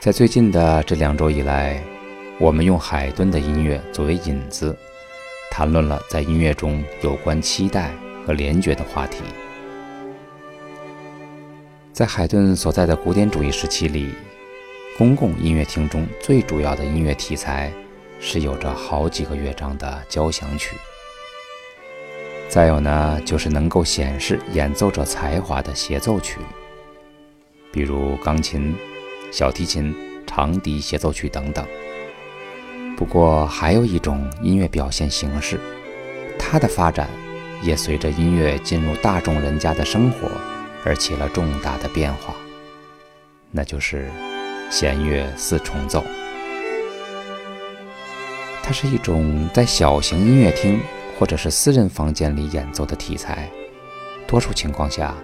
在最近的这两周以来，我们用海顿的音乐作为引子，谈论了在音乐中有关期待和联觉的话题。在海顿所在的古典主义时期里，公共音乐厅中最主要的音乐题材是有着好几个乐章的交响曲。再有呢，就是能够显示演奏者才华的协奏曲，比如钢琴。小提琴、长笛协奏曲等等。不过，还有一种音乐表现形式，它的发展也随着音乐进入大众人家的生活而起了重大的变化，那就是弦乐四重奏。它是一种在小型音乐厅或者是私人房间里演奏的题材，多数情况下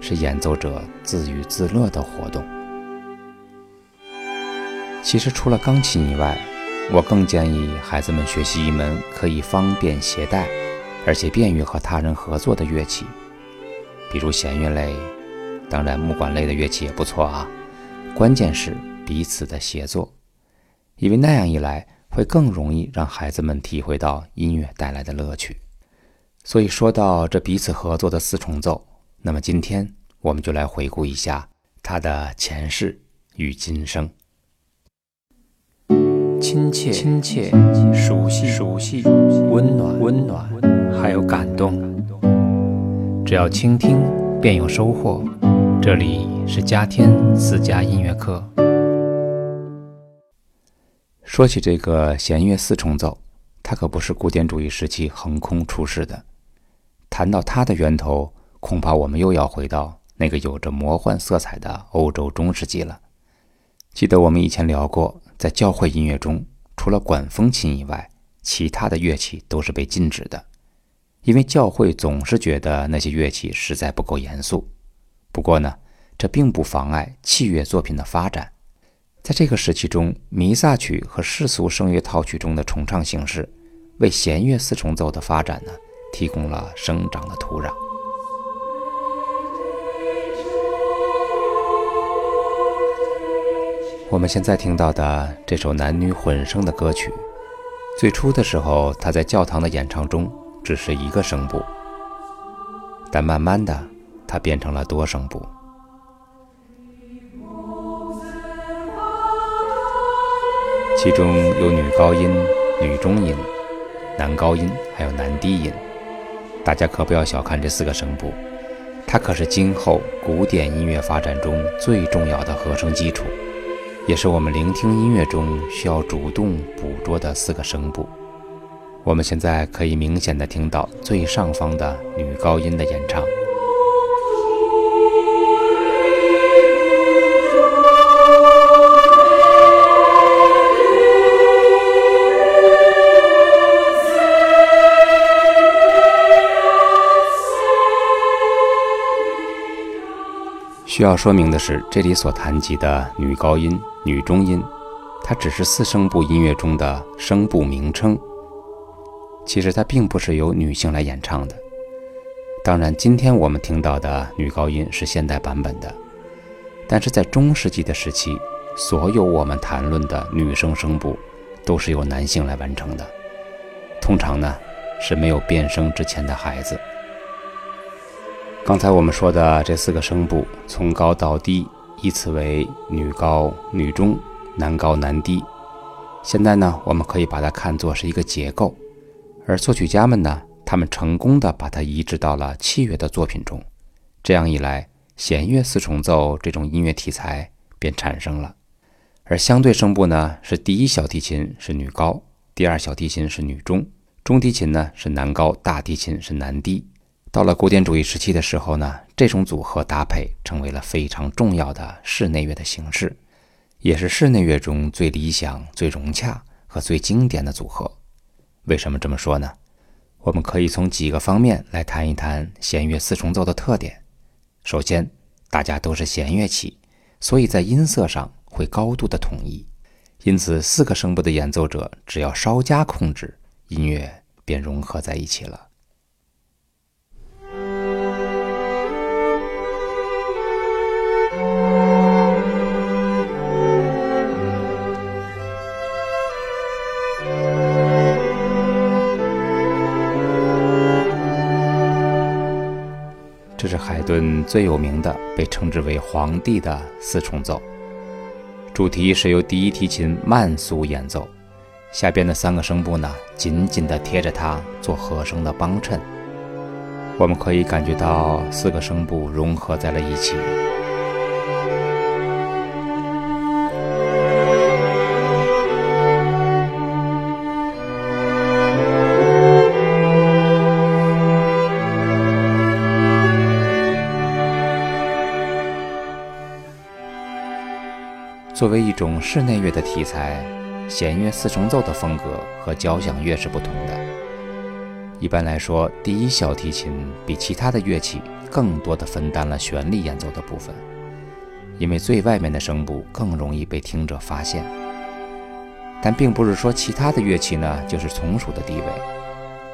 是演奏者自娱自乐的活动。其实除了钢琴以外，我更建议孩子们学习一门可以方便携带，而且便于和他人合作的乐器，比如弦乐类，当然木管类的乐器也不错啊。关键是彼此的协作，因为那样一来会更容易让孩子们体会到音乐带来的乐趣。所以说到这彼此合作的四重奏，那么今天我们就来回顾一下它的前世与今生。亲切、亲切、熟悉、熟悉、温暖、温暖，还有感动。只要倾听，便有收获。这里是嘉天私家音乐课。说起这个弦乐四重奏，它可不是古典主义时期横空出世的。谈到它的源头，恐怕我们又要回到那个有着魔幻色彩的欧洲中世纪了。记得我们以前聊过。在教会音乐中，除了管风琴以外，其他的乐器都是被禁止的，因为教会总是觉得那些乐器实在不够严肃。不过呢，这并不妨碍器乐作品的发展。在这个时期中，弥撒曲和世俗声乐套曲中的重唱形式，为弦乐四重奏的发展呢，提供了生长的土壤。我们现在听到的这首男女混声的歌曲，最初的时候，他在教堂的演唱中只是一个声部，但慢慢的，它变成了多声部，其中有女高音、女中音、男高音，还有男低音。大家可不要小看这四个声部，它可是今后古典音乐发展中最重要的和声基础。也是我们聆听音乐中需要主动捕捉的四个声部。我们现在可以明显的听到最上方的女高音的演唱。需要说明的是，这里所谈及的女高音、女中音，它只是四声部音乐中的声部名称。其实它并不是由女性来演唱的。当然，今天我们听到的女高音是现代版本的，但是在中世纪的时期，所有我们谈论的女声声部都是由男性来完成的。通常呢，是没有变声之前的孩子。刚才我们说的这四个声部，从高到低，依次为女高、女中、男高、男低。现在呢，我们可以把它看作是一个结构，而作曲家们呢，他们成功的把它移植到了器乐的作品中。这样一来，弦乐四重奏这种音乐题材便产生了。而相对声部呢，是第一小提琴是女高，第二小提琴是女中，中提琴呢是男高，大提琴是男低。到了古典主义时期的时候呢，这种组合搭配成为了非常重要的室内乐的形式，也是室内乐中最理想、最融洽和最经典的组合。为什么这么说呢？我们可以从几个方面来谈一谈弦乐四重奏的特点。首先，大家都是弦乐器，所以在音色上会高度的统一，因此四个声部的演奏者只要稍加控制，音乐便融合在一起了。这是海顿最有名的，被称之为“皇帝”的四重奏。主题是由第一提琴慢速演奏，下边的三个声部呢，紧紧地贴着它做和声的帮衬。我们可以感觉到四个声部融合在了一起。作为一种室内乐的题材，弦乐四重奏的风格和交响乐是不同的。一般来说，第一小提琴比其他的乐器更多的分担了旋律演奏的部分，因为最外面的声部更容易被听者发现。但并不是说其他的乐器呢就是从属的地位。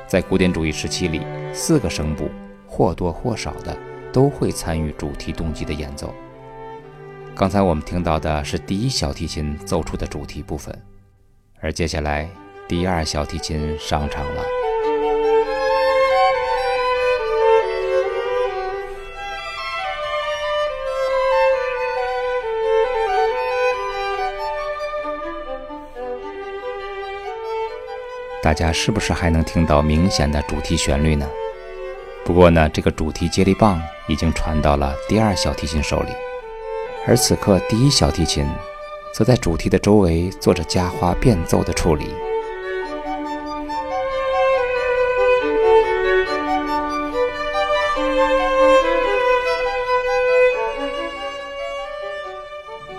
在古典主义时期里，四个声部或多或少的都会参与主题动机的演奏。刚才我们听到的是第一小提琴奏出的主题部分，而接下来第二小提琴上场了。大家是不是还能听到明显的主题旋律呢？不过呢，这个主题接力棒已经传到了第二小提琴手里。而此刻，第一小提琴则在主题的周围做着加花变奏的处理。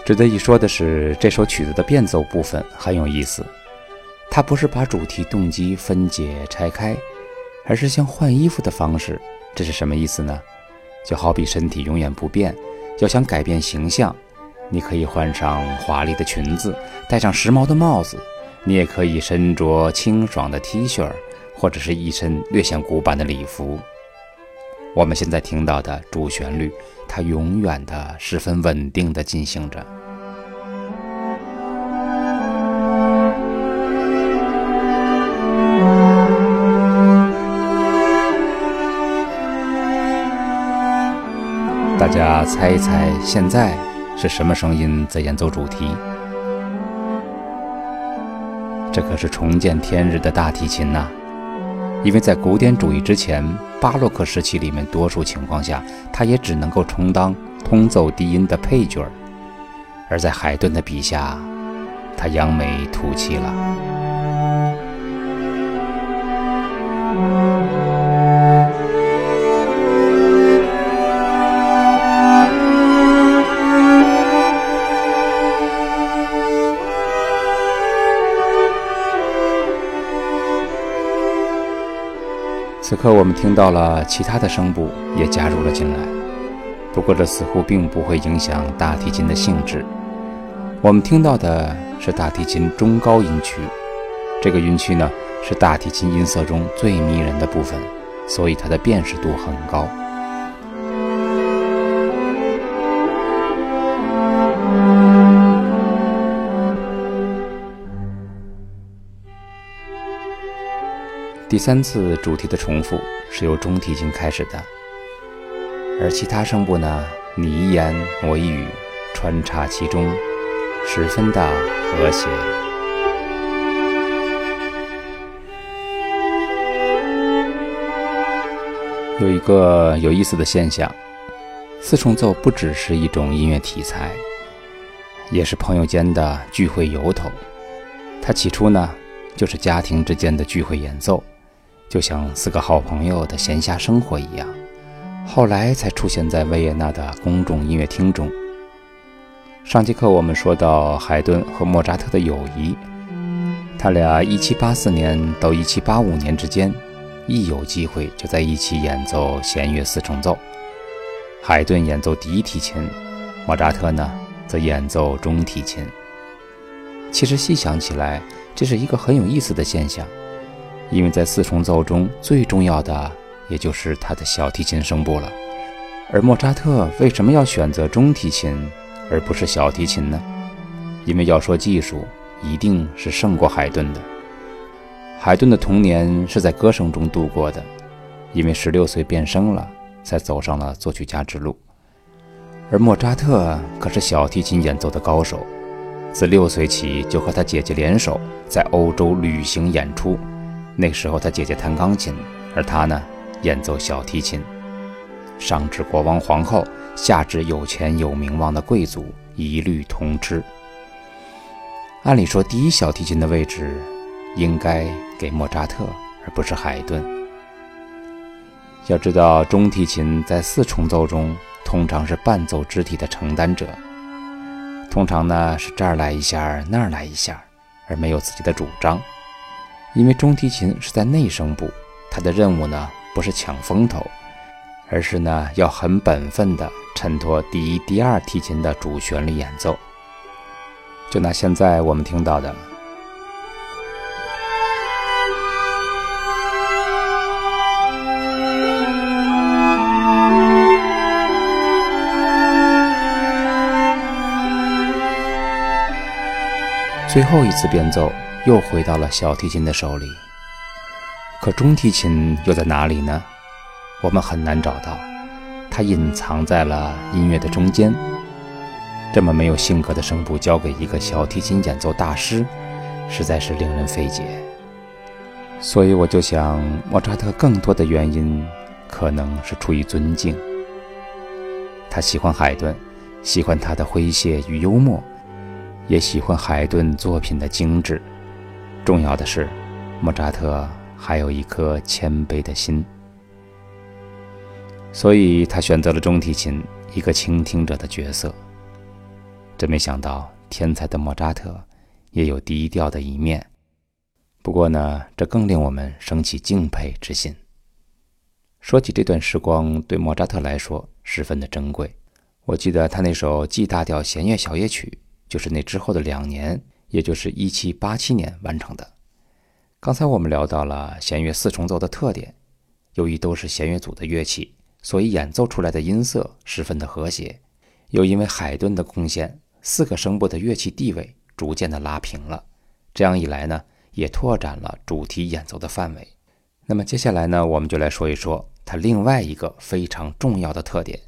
值得一说的是，这首曲子的变奏部分很有意思，它不是把主题动机分解拆开，而是像换衣服的方式。这是什么意思呢？就好比身体永远不变。要想改变形象，你可以换上华丽的裙子，戴上时髦的帽子；你也可以身着清爽的 T 恤，或者是一身略显古板的礼服。我们现在听到的主旋律，它永远的十分稳定的进行着。大家猜一猜，现在是什么声音在演奏主题？这可是重见天日的大提琴呐！因为在古典主义之前，巴洛克时期里面，多数情况下，它也只能够充当通奏低音的配角儿；而在海顿的笔下，他扬眉吐气了。此刻我们听到了其他的声部也加入了进来，不过这似乎并不会影响大提琴的性质。我们听到的是大提琴中高音区，这个音区呢是大提琴音色中最迷人的部分，所以它的辨识度很高。第三次主题的重复是由中提琴开始的，而其他声部呢，你一言我一语，穿插其中，十分的和谐。有一个有意思的现象，四重奏不只是一种音乐题材，也是朋友间的聚会由头。它起初呢，就是家庭之间的聚会演奏。就像四个好朋友的闲暇生活一样，后来才出现在维也纳的公众音乐厅中。上节课我们说到海顿和莫扎特的友谊，他俩1784年到1785年之间，一有机会就在一起演奏弦乐四重奏。海顿演奏第一提琴，莫扎特呢则演奏中提琴。其实细想起来，这是一个很有意思的现象。因为在四重奏中最重要的，也就是他的小提琴声部了。而莫扎特为什么要选择中提琴而不是小提琴呢？因为要说技术，一定是胜过海顿的。海顿的童年是在歌声中度过的，因为十六岁变声了，才走上了作曲家之路。而莫扎特可是小提琴演奏的高手，自六岁起就和他姐姐联手在欧洲旅行演出。那时候他姐姐弹钢琴，而他呢演奏小提琴。上至国王皇后，下至有钱有名望的贵族，一律通吃。按理说，第一小提琴的位置应该给莫扎特，而不是海顿。要知道，中提琴在四重奏中。通常是伴奏肢体的承担者，通常呢是这儿来一下，那儿来一下，而没有自己的主张。因为中提琴是在内声部，它的任务呢不是抢风头，而是呢要很本分地衬托第一、第二提琴的主旋律演奏。就拿现在我们听到的。最后一次变奏又回到了小提琴的手里，可中提琴又在哪里呢？我们很难找到，它隐藏在了音乐的中间。这么没有性格的声部交给一个小提琴演奏大师，实在是令人费解。所以我就想，莫扎特更多的原因可能是出于尊敬，他喜欢海顿，喜欢他的诙谐与幽默。也喜欢海顿作品的精致。重要的是，莫扎特还有一颗谦卑的心，所以他选择了中提琴，一个倾听者的角色。真没想到，天才的莫扎特也有低调的一面。不过呢，这更令我们升起敬佩之心。说起这段时光，对莫扎特来说十分的珍贵。我记得他那首 G 大调弦乐小夜曲。就是那之后的两年，也就是一七八七年完成的。刚才我们聊到了弦乐四重奏的特点，由于都是弦乐组的乐器，所以演奏出来的音色十分的和谐。又因为海顿的贡献，四个声部的乐器地位逐渐的拉平了。这样一来呢，也拓展了主题演奏的范围。那么接下来呢，我们就来说一说它另外一个非常重要的特点，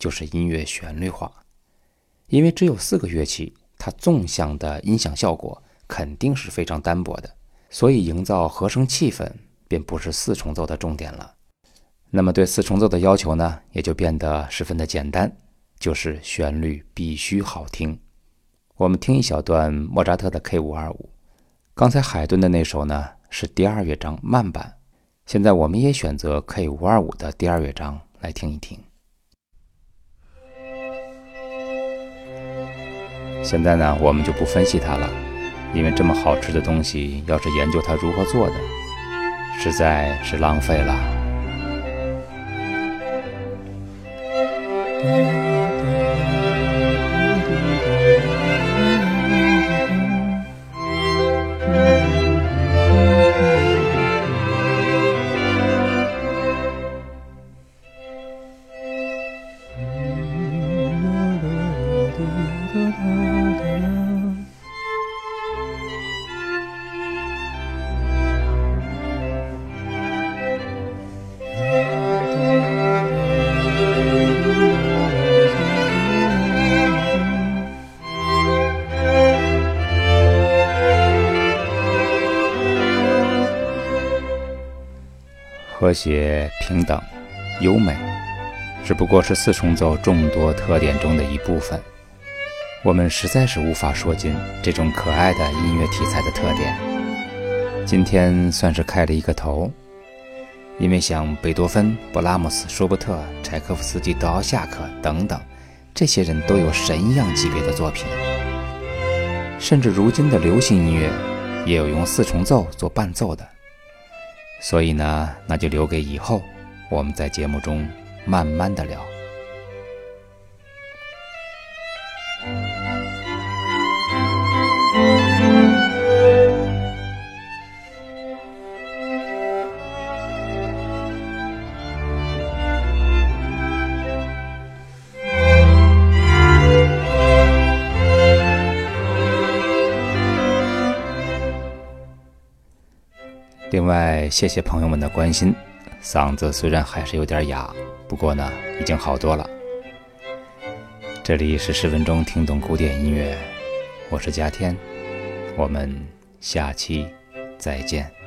就是音乐旋律化。因为只有四个乐器。它纵向的音响效果肯定是非常单薄的，所以营造和声气氛便不是四重奏的重点了。那么对四重奏的要求呢，也就变得十分的简单，就是旋律必须好听。我们听一小段莫扎特的 K 五二五，刚才海顿的那首呢是第二乐章慢板，现在我们也选择 K 五二五的第二乐章来听一听。现在呢，我们就不分析它了，因为这么好吃的东西，要是研究它如何做的，实在是浪费了。和谐、平等、优美，只不过是四重奏众多特点中的一部分。我们实在是无法说尽这种可爱的音乐题材的特点。今天算是开了一个头，因为像贝多芬、布拉姆斯、舒伯特、柴可夫斯基、德奥夏克等等，这些人都有神一样级别的作品。甚至如今的流行音乐，也有用四重奏做伴奏的。所以呢，那就留给以后，我们在节目中慢慢的聊。另外，谢谢朋友们的关心。嗓子虽然还是有点哑，不过呢，已经好多了。这里是十分钟听懂古典音乐，我是嘉天，我们下期再见。